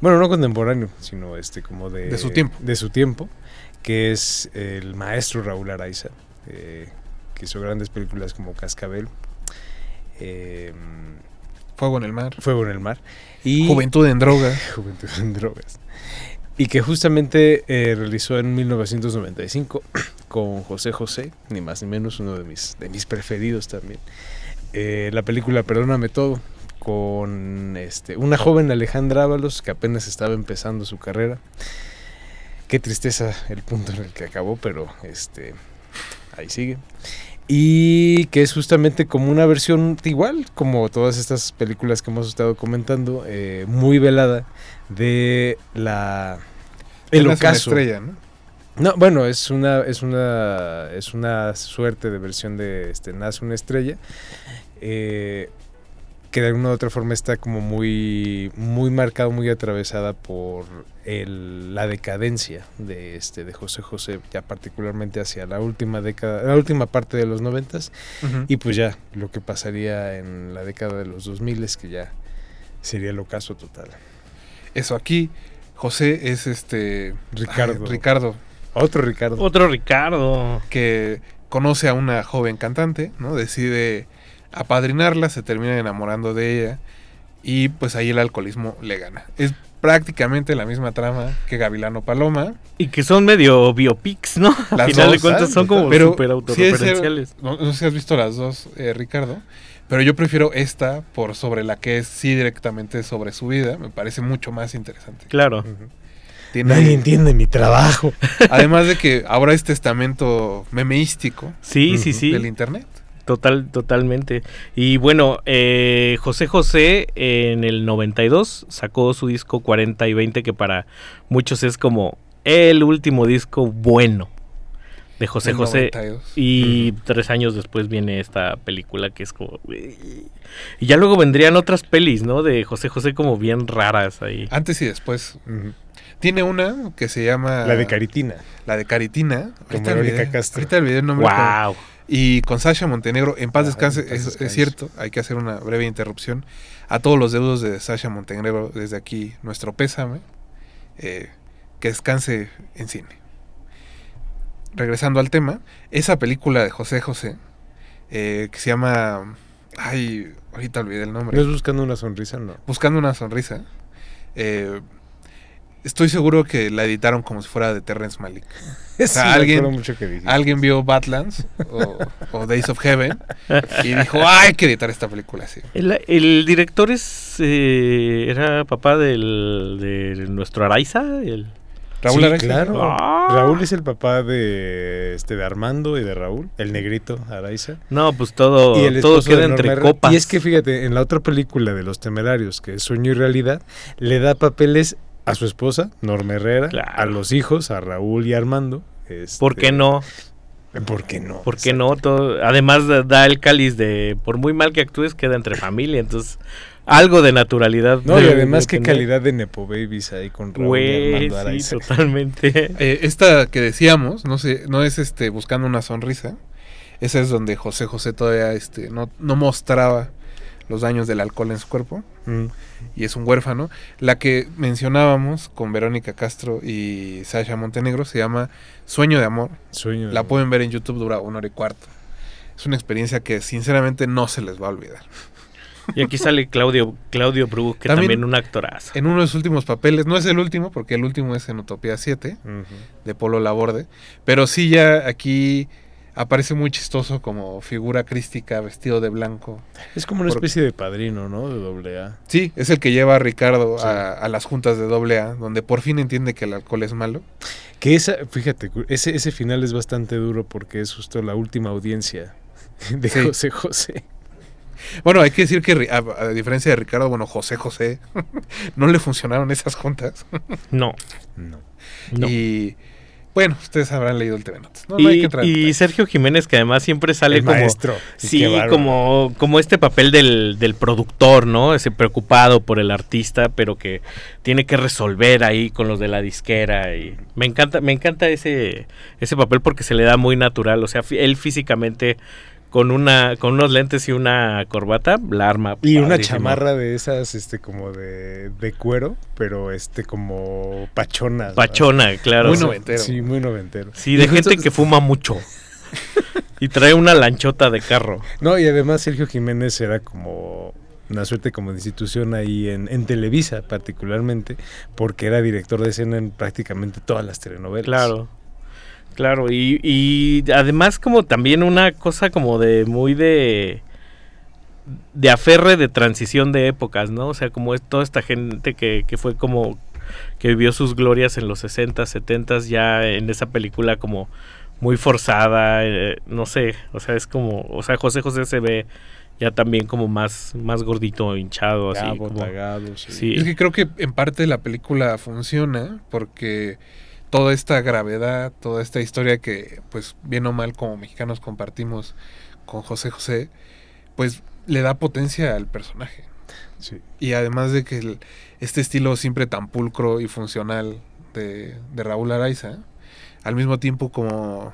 Bueno, no contemporáneo, sino este como de De su tiempo. de su tiempo, que es el maestro Raúl Araiza, eh, que hizo grandes películas como Cascabel. Eh, Fuego en el mar. Fuego en el mar. Y Juventud en drogas. Juventud en drogas. Y que justamente eh, realizó en 1995 con José José, ni más ni menos, uno de mis, de mis preferidos también. Eh, la película Perdóname Todo, con este, una joven Alejandra Ábalos que apenas estaba empezando su carrera. Qué tristeza el punto en el que acabó, pero este, ahí sigue. Y que es justamente como una versión igual, como todas estas películas que hemos estado comentando, eh, muy velada de la el una ocaso. estrella, ¿no? No, bueno, es una es una es una suerte de versión de este Nace una estrella eh, que de alguna u otra forma está como muy muy marcado, muy atravesada por el- la decadencia de este de José José, ya particularmente hacia la última década, la última parte de los noventas Ujú. y pues ya lo que pasaría en la década de los 2000 es que ya sería el ocaso total. Eso aquí. José es este. Ricardo. ay, Ricardo. Otro Ricardo. Otro Ricardo. que conoce a una joven cantante, ¿no? Decide apadrinarla, se termina enamorando de ella y pues ahí el alcoholismo le gana. Es prácticamente la misma trama que Gavilano Paloma, Y que son medio biopics, ¿no? Al Las final de dos, cuentas ah, son como pero sí eh, autorreferenciales. no, no sé si has visto las dos, eh, Ricardo, pero yo prefiero esta por sobre la que es sí directamente sobre su vida, me parece mucho más interesante. Claro. Tiene- Nadie entiende mi trabajo. además de que ahora es testamento memeístico Sí, sí, sí. del internet. Total, totalmente. Y bueno, eh, José José en el 92 sacó su disco 40 y 20, que para muchos es como el último disco bueno de José José. 92. Y tres años después viene esta película que es como... Y ya luego vendrían otras pelis, ¿no? De José José como bien raras ahí. Antes y después. Tiene una que se llama... La de Caritina. La de Caritina. Ahorita Verónica olvidé, Castro. ahorita el nombre. ¡Wow! Y con Sasha Montenegro, en paz Ah, descanse, en paz es, cierto, hay que hacer una breve interrupción. A todos los deudos de Sasha Montenegro, desde aquí, nuestro pésame. eh, que descanse en cine. Regresando al tema, esa película de José José, eh, que se llama... Ay, ahorita olvidé el nombre. ¿No es buscando una sonrisa? No. Buscando una sonrisa. eh, estoy seguro que la editaron como si fuera de Terrence Malick. Sí, sea, me alguien- mucho que. Alguien vio Badlands o, o Days of Heaven y dijo, "Ah, hay que editar esta película así. El, el director es eh, era papá del, de nuestro Araiza. El, Raúl Sí, Araiza. claro. Ah. Raúl es el papá de este de Armando y de Raúl, el negrito Araiza. no, pues todo, y el todo queda entre Norma copas. Y es que fíjate, en la otra película de Los Temerarios, que es Sueño y Realidad, le da papeles a su esposa, Norma Herrera, Claro. a los hijos, a Raúl y Armando. este, ¿Por qué no? ¿Por qué no? ¿Por qué no? Todo- además da- el cáliz de por muy mal que actúes queda entre familia, entonces algo de naturalidad. No, y además de qué tener. calidad de Nepo Babies ahí con Raúl y Armando sí, Araiza. totalmente. Eh, esta que decíamos, no sé, no es este buscando una sonrisa. Esa es donde José José todavía este, no, no mostraba los daños del alcohol en su cuerpo Mm. y es un huérfano. La que mencionábamos con Verónica Castro y Sasha Montenegro se llama Sueño de Amor. Sueño. de La amor. pueden ver en YouTube, dura una hora y cuarto. Es una experiencia que sinceramente no se les va a olvidar. Y aquí sale Claudio Claudio Bru, que También- también, un actorazo. En uno de sus últimos papeles, no es el último, porque el último es en Utopía 7, Ujú. de Polo Laborde, pero sí ya aquí aparece muy chistoso como figura crística, vestido de blanco. Es como una especie de padrino, ¿no? De doble A. Sí, es el que lleva a Ricardo Sí. a, a las juntas de AA, donde por fin entiende que el alcohol es malo. Que esa, fíjate, ese, ese final es bastante duro porque es justo la última audiencia de Sí. José José. Bueno, hay que decir que a diferencia de Ricardo, bueno, José José, no le funcionaron esas juntas. No, No. no. Y bueno, ustedes habrán leído el TV Notas. No, no hay Y, que entrar y. Sergio Jiménez, que además siempre sale El como. maestro. Y Sí, como, como este papel del, del productor, ¿no? Ese preocupado por el artista, pero que tiene que resolver ahí con los de la disquera. Y me encanta, me encanta ese, ese papel porque se le da muy natural. O sea, él físicamente con una, con unos lentes y una corbata, la arma. Y una chamarra de esas, este, como de, de cuero, pero este, como pachona. ¿no? Pachona, claro. Muy noventero. Sí, muy noventero. Sí, de Y justo- gente que fuma mucho. y trae una lanchota de carro. No, y además Sergio Jiménez era como una suerte como de institución ahí en, en Televisa particularmente, porque era director de escena en prácticamente todas las telenovelas. Claro. Claro, y, y además como también una cosa como de muy de de aferre de transición de épocas, ¿no? O sea, como es toda esta gente que, que fue como que vivió sus glorias en los 60, 70 ya en esa película como muy forzada, eh, no sé, o sea, es como, o sea, José José se ve ya también como más más gordito, hinchado Ya, así como- sí. sí. Es que creo que en parte la película funciona porque toda esta gravedad, toda esta historia que, pues, bien o mal como mexicanos compartimos con José José, pues le da potencia al personaje. Sí. Y además de que el- este estilo siempre tan pulcro y funcional de, de Raúl Araiza, al mismo tiempo como,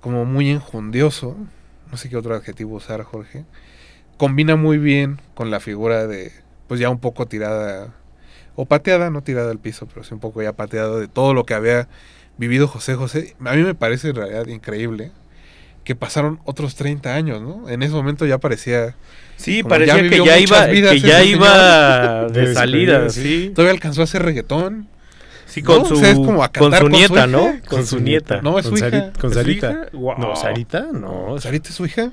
como muy enjundioso, no sé qué otro adjetivo usar, Jorge, combina muy bien con la figura de, pues ya un poco tirada, o pateada, no tirada al piso, pero sí un poco ya pateada de todo lo que había vivido José José. A mí me parece en realidad increíble que pasaron otros 30 años, ¿no? En ese momento ya parecía... Sí, Como parecía ya que ya iba que ya iba De de salida, sí. Todavía alcanzó a hacer reggaetón. Sí, con ¿No? su, O sea, es como a con su con nieta. ¿no? Con Con su nieta. No, es su hija. Con ¿Es su Sarita. No, Sarita, no. ¿Sarita es su hija?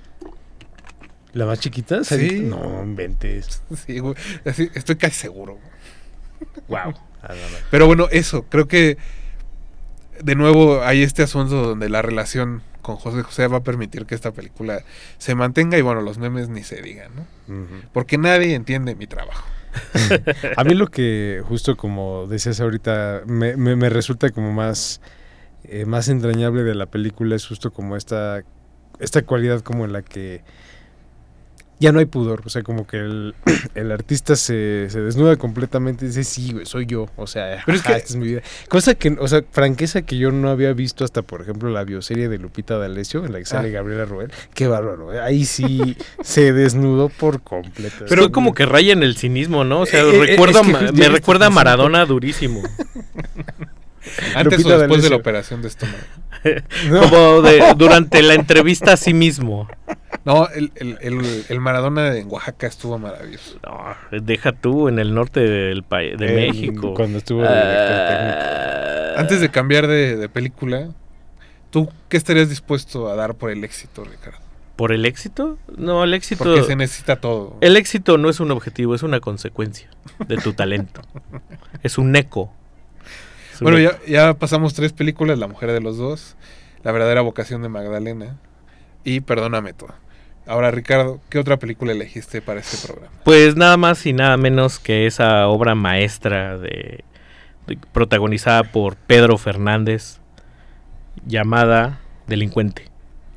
¿La más chiquita? Sarita. Sí. No, inventes. Sí, güey. Así, estoy casi seguro. Wow. Ah. Pero bueno, eso, creo que de nuevo hay este asunto donde la relación con José José va a permitir que esta película se mantenga y bueno, los memes ni se digan, ¿no? Porque nadie entiende mi trabajo. A mí lo que, justo como decías ahorita, me, me- me resulta como más, eh, más entrañable de la película es justo como esta, esta cualidad como en la que ya no hay pudor, o sea, como que el, el artista se, se desnuda completamente y dice, sí, güey, soy yo, o sea, Pero es ajá, que- esta es mi vida. Cosa que, o sea, franqueza que yo no había visto hasta, por ejemplo, la bioserie de Lupita D'Alessio, en la que sale Ah. Gabriela Roel. Qué bárbaro, ¿eh? ahí sí se desnudó por completo. Pero como que raya en el cinismo, ¿no? O sea, Eh, eh, es que justo me recuerda a Maradona durísimo. Antes Lupita o después de la operación de estómago. No. Como de, durante la entrevista a sí mismo. No, el, el, el, el Maradona en Oaxaca estuvo maravilloso. No, deja tú en el norte del país, de México. Cuando estuvo de director técnico. Ah, Antes de cambiar de, de película, ¿tú qué estarías dispuesto a dar por el éxito, Ricardo? ¿Por el éxito? No, el éxito. Porque se necesita todo. El éxito no es un objetivo, es una consecuencia de tu talento. es un eco. Es un Bueno, eco. ya, ya pasamos tres películas, La mujer de los dos, La verdadera vocación de Magdalena y Perdóname todo. Ahora, Ricardo, ¿qué otra película elegiste para este programa? Pues nada más y nada menos que esa obra maestra de, de- protagonizada por Pedro Fernández llamada Delincuente.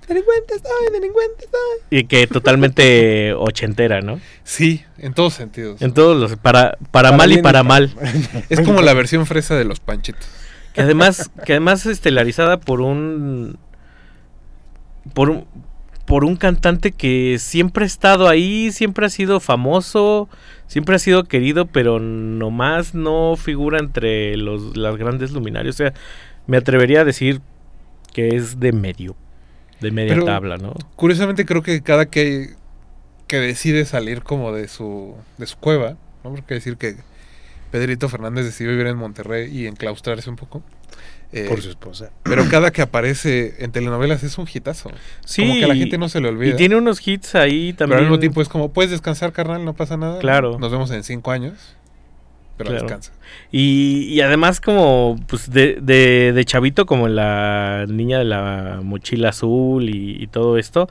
Delincuente estoy, delincuente estoy. Y que totalmente ochentera, ¿no? Sí, en todos sentidos. En todos los para para, Para mal y bien y para para mal. Es como la versión fresa de los panchitos. Que además, que además es estelarizada por un. Por un. Por un cantante que siempre ha estado ahí, siempre ha sido famoso, siempre ha sido querido, pero nomás no figura entre los, las grandes luminarios. O sea, me atrevería a decir que es de medio, de media Pero- tabla, ¿no? Curiosamente creo que cada que, que decide salir como de su, de su cueva, ¿no? Porque decir que Pedrito Fernández decidió vivir en Monterrey y enclaustrarse un poco. Eh, Por su esposa. Pero cada que aparece en telenovelas es un hitazo. Sí, como que a la gente no se le olvida. Y tiene unos hits ahí pero también. al mismo tiempo es como, puedes descansar, carnal, no pasa nada. Claro. Nos vemos en cinco años. Pero Claro. descansa. Y, y además como pues de, de, de chavito como la niña de la mochila azul y, y todo esto,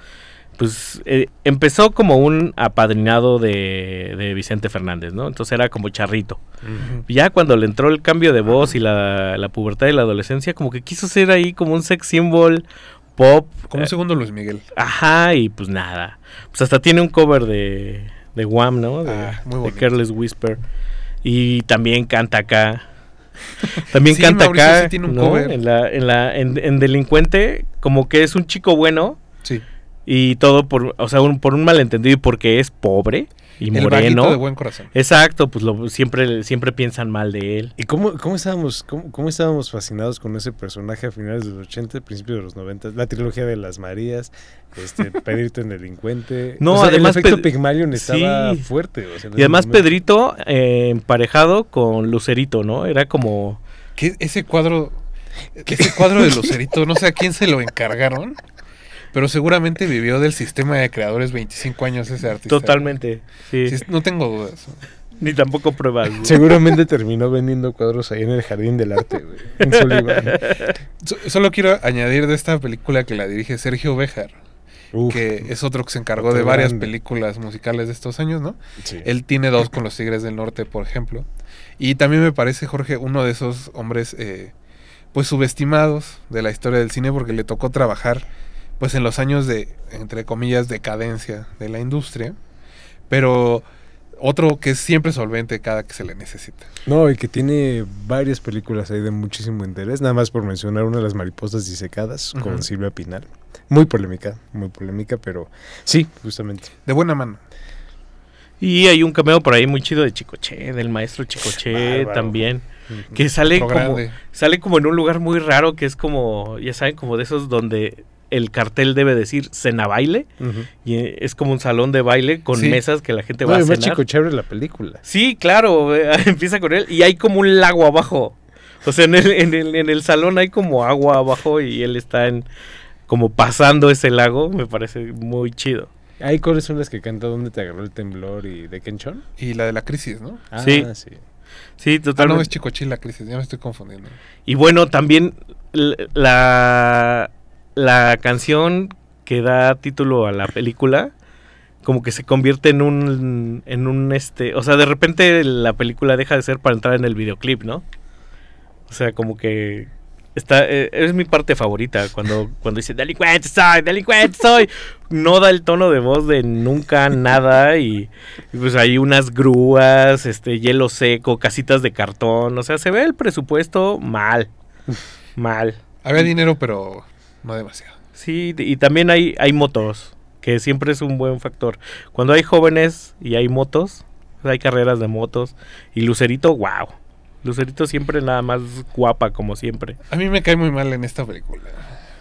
pues eh, empezó como un apadrinado de, de Vicente Fernández, ¿no? Entonces era como charrito. Ya cuando le entró el cambio de voz y la, la pubertad y la adolescencia, como que quiso ser ahí como un sex symbol pop. Como un eh, segundo Luis Miguel. Ajá, y pues nada. Pues hasta tiene un cover de, de Wham, ¿no? De, Ah, muy de bonito. Careless Whisper. Y también canta acá. También Sí, canta Mauricio acá. sí tiene un ¿no? cover. En, la, en, la, en, en Delincuente, como que es un chico bueno. Sí. Y todo por, o sea, un- por un malentendido y porque es pobre y el moreno. de buen corazón. Exacto, pues lo, siempre, siempre piensan mal de él. ¿Y cómo, cómo, estábamos, cómo, cómo estábamos fascinados con ese personaje a finales de los 80, principios de los 90? La trilogía de las Marías, este, Pedrito en Delincuente. No, O sea, además el efecto Pe- Pygmalion estaba Sí. fuerte. o sea, Y además momento. Pedrito eh, emparejado con Lucerito, ¿no? Era como... Que ese cuadro, ese cuadro de Lucerito, no sé a quién se lo encargaron, pero seguramente vivió del sistema de creadores 25 años ese artista. Totalmente. Sí. Sí, no tengo dudas. Ni tampoco pruebas. güey. Seguramente terminó vendiendo cuadros ahí en el Jardín del Arte, güey, en Sullivan. So- solo quiero añadir de esta película que la dirige Sergio Béjar, Uf, que es otro que se encargó de varias grande. películas musicales de estos años, ¿no? sí. Él tiene dos con los Tigres del Norte, por ejemplo. Y también me parece, Jorge, uno de esos hombres, eh, pues subestimados de la historia del cine, porque le tocó trabajar, pues en los años de, entre comillas, decadencia de la industria. Pero otro que es siempre solvente cada que se le necesita. No, y que tiene varias películas ahí de muchísimo interés. Nada más por mencionar una de las mariposas disecadas con. Silvia Pinal. Muy polémica, muy polémica, pero sí, justamente. De buena mano. Y hay un cameo por ahí muy chido de Chicoche, del maestro Chicoche Bárbaro. también. Que sale como, grande. sale como en un lugar muy raro que es como, ya saben, como de esos donde el cartel debe decir cena baile. Y eh, es como un salón de baile con Sí. mesas que la gente No, va a cenar. chico chévere la película. Sí, claro, eh, empieza con él y hay como un lago abajo. O sea, en el, en el, en el salón hay como agua abajo y él está en como pasando ese lago, me parece muy chido. ¿Hay cuáles son las que canta ¿Dónde te agarró el temblor? y de Kenchon? Y la de la crisis, ¿no? Ah, Sí. sí. Sí, Ah, no, totalmente. es Chicochi la crisis, ya me estoy confundiendo. Y bueno, también la, la canción que da título a la película, como que se convierte en un, en un, este, o sea, de repente la película deja de ser para entrar en el videoclip, ¿no? O sea, como que está, eh, es mi parte favorita, cuando, cuando dice, delincuente soy, delincuente soy, no da el tono de voz de nunca nada y, y pues hay unas grúas, este, hielo seco, casitas de cartón, o sea, se ve el presupuesto mal, mal. Había dinero, pero no demasiado. Sí, y también hay, hay motos, que siempre es un buen factor. Cuando hay jóvenes y hay motos, hay carreras de motos. Y Lucerito, wow. Lucerito siempre nada más guapa, como siempre. A mí me cae muy mal en esta película.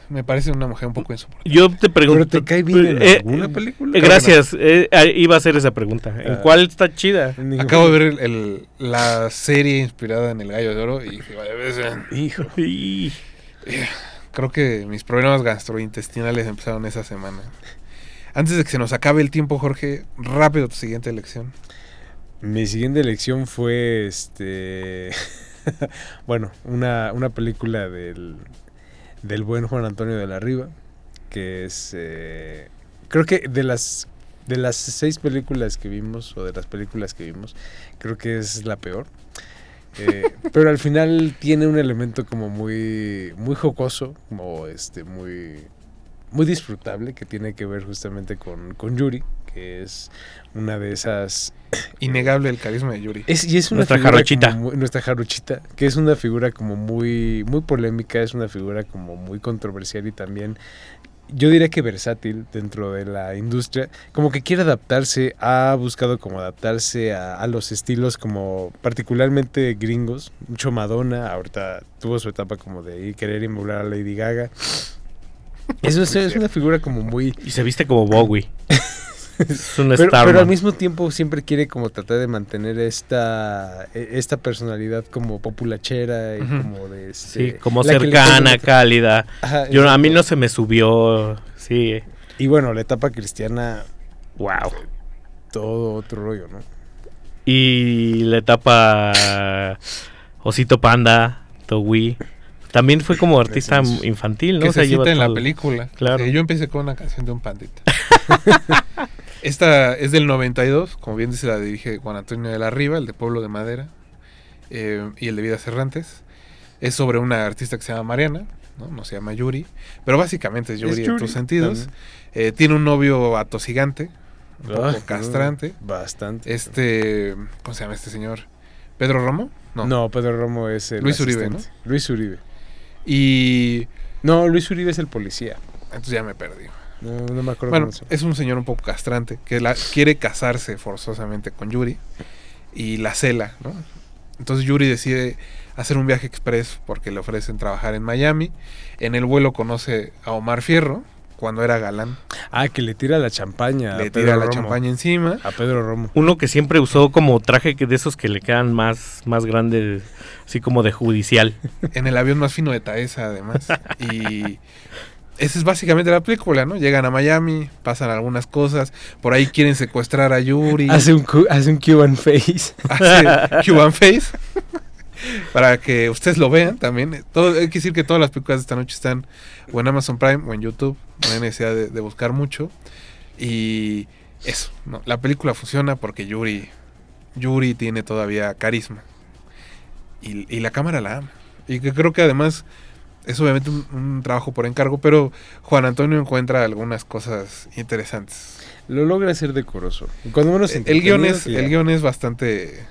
Me parece una mujer un poco insoportable. Yo te pregunto. ¿Pero te cae bien en eh, alguna eh, película? eh, gracias. eh, ah, iba a hacer esa pregunta. ¿En Ah. cuál está chida? Acabo de ver el- el- la serie inspirada en El Gallo de Oro y dije, vale, ves, eh, Hijo. Y- creo que mis problemas gastrointestinales empezaron esa semana. Antes de que se nos acabe el tiempo, Jorge, rápido tu siguiente elección. Mi siguiente elección fue este. bueno, una, una película del, del buen Juan Antonio de la Riva. Que es. eh, creo que de las. De las seis películas que vimos, o de las películas que vimos, creo que es la peor. Eh, pero al final tiene un elemento como muy. muy jocoso, como este, muy. muy disfrutable, que tiene que ver justamente con, con Yuri, que es una de esas Innegable el carisma de Yuri. es, y es una Nuestra jarochita. muy- nuestra jarochita, que es una figura como muy, muy polémica, es una figura como muy controversial y también, yo diría que versátil dentro de la industria, como que quiere adaptarse, ha buscado como adaptarse a, a los estilos como particularmente gringos, mucho Madonna, ahorita tuvo su etapa como de querer emular a Lady Gaga. Es, una- es una figura como muy... Y se viste como Bowie. es un Pero, pero al mismo tiempo siempre quiere como tratar de mantener esta e- esta personalidad como populachera y como de este, Sí, como que le cercana, cálida. Ajá, Yo, a mí no se me subió. Sí. y bueno la etapa cristiana Wow. todo otro rollo no Y la etapa Osito Panda, Towi. También fue como artista infantil, ¿no? que O sea, se cita en la película. Claro. Yo empecé con una canción de un pandita. Esta es del 92, como bien dice la dirige Juan Antonio de la Riva, el de Pueblo de Madera, eh, y el de Vidas Errantes. Es sobre una artista que se llama Mariana, ¿no? No se llama Yuri, pero básicamente es Yuri, Es en tus sentidos. Eh, tiene un novio atosigante, un poco castrante. no, bastante Este, ¿cómo se llama este señor? ¿Pedro Romo? No. no. Pedro Romo es el Luis Uribe, asistente. Luis Uribe Y no Luis Uribe es el policía entonces ya me perdí. no, no me acuerdo Bueno, es un señor un poco castrante que la, quiere casarse forzosamente con Yuri y la cela, ¿no? Entonces Yuri decide hacer un viaje express porque le ofrecen trabajar en Miami. En el vuelo conoce a Omar Fierro cuando era galán. ah que le tira la champaña a le Pedro tira la Romo. champaña encima. a Pedro Romo Uno que siempre usó como traje que de esos que le quedan más, más grandes, así como de judicial. En el avión más fino de Taesa, además. Y esa es básicamente la película, ¿no? Llegan a Miami, pasan algunas cosas. Por ahí quieren secuestrar a Yuri. hace un cu- hace un Cuban face hace Cuban Face. Para que ustedes lo vean también. Todo, hay que decir que todas las películas de esta noche están o en Amazon Prime o en YouTube. No hay necesidad de, de buscar mucho. Y eso, ¿no? la película funciona porque Yuri, Yuri tiene todavía carisma. Y, y la cámara la ama. Y que creo que además es obviamente un, un trabajo por encargo, pero Juan Antonio encuentra algunas cosas interesantes. lo logra hacer decoroso cuando menos El, el guion es, el guion es bastante,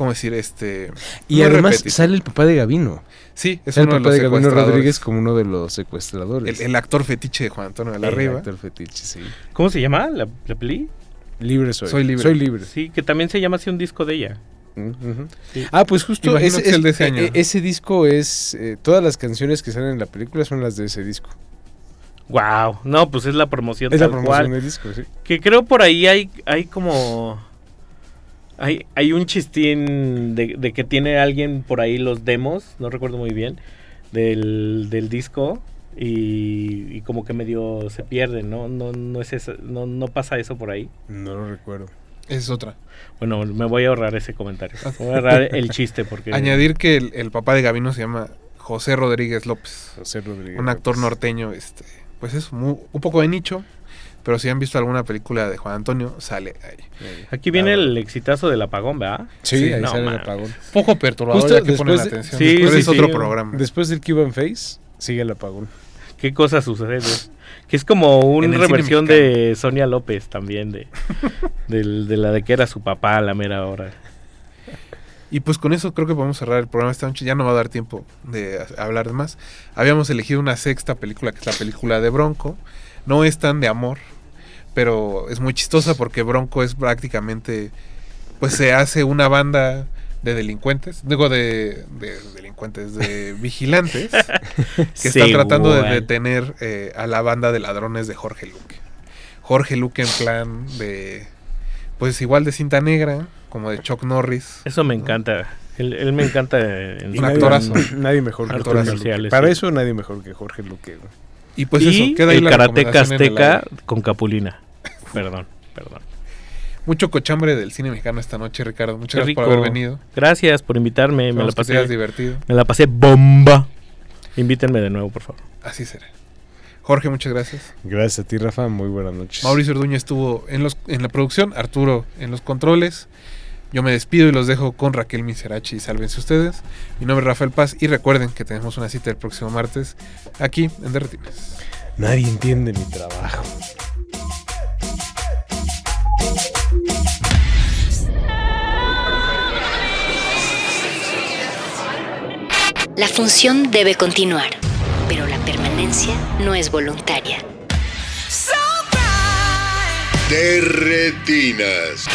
¿cómo decir? Este, Y además repetitivo. sale el papá de Gavino. Sí, es uno el de papá los de Gavino. Rodríguez como uno de los secuestradores. El, el actor fetiche de Juan Antonio de la El Riva. actor fetiche, sí. ¿Cómo se llama la, la peli? Libre soy. Soy libre. Soy libre. Sí, que también se llama así un disco de ella. Mm. Sí. Ah, pues justo ese, es el de es- ese año. ese disco es... eh, todas las canciones que salen en la película son las de ese disco. Wow, no, pues es la promoción Es la promoción cual. del disco, sí. Que creo por ahí hay, hay como. Hay, hay un chistín de, de que tiene alguien por ahí los demos, no recuerdo muy bien, del, del disco. Y, y como que medio se pierden, ¿no? No, no, es esa- no, no pasa eso por ahí. No lo recuerdo. Esa es otra. Bueno, me voy a ahorrar ese comentario. Me voy a ahorrar el chiste porque... Añadir que el, el papá de Gavino se llama José Rodríguez López. José Rodríguez. Un actor López. norteño, este, pues es un poco de nicho. Pero si han visto alguna película de Juan Antonio, sale ahí. Aquí viene el exitazo del apagón, ¿verdad? Sí, Sí, ahí no, sale el man. apagón. Poco perturbador Justo ya que ponen de- atención. Sí, Después sí, es sí. otro programa. Después del Cuban Face, sigue el apagón. ¿Qué cosa sucede? Que es como una el reversión de Sonia López también, de, del- de la de que era su papá a la mera hora. Y pues con eso creo que podemos cerrar el programa esta noche. Ya no va a dar tiempo de hablar de más. Habíamos elegido una sexta película, que es la película de Bronco. No es tan de amor, pero es muy chistosa porque Bronco es prácticamente, pues se hace una banda de delincuentes, digo de, de delincuentes, de vigilantes, que Sí, están tratando de detener eh, a la banda de ladrones de Jorge Luque. Jorge Luque en plan de, pues igual de cinta negra, como de Chuck Norris. Eso me encanta. Él, él me encanta. Un nadie, actorazo. nadie mejor que Jorge Luque. Para sí. eso nadie mejor que Jorge Luque. Y pues y eso, queda ahí el la el azteca con Capulina. Perdón, perdón. Mucho cochambre del cine mexicano esta noche, Ricardo. Muchas Qué gracias por haber venido. Gracias por invitarme. Me la, pasé, divertido. me la pasé bomba. Invítenme de nuevo, por favor. Así será. Jorge, muchas gracias. Gracias a ti, Rafa. Muy buenas noches. Mauricio Orduña estuvo en, los, en la producción, Arturo en los controles. Yo me despido y los dejo con Raquel Miserachi y sálvense ustedes. Mi nombre es Rafael Paz y recuerden que tenemos una cita el próximo martes aquí en Derretines. Nadie entiende mi trabajo. La función debe continuar, pero la permanencia no es voluntaria. De retinas.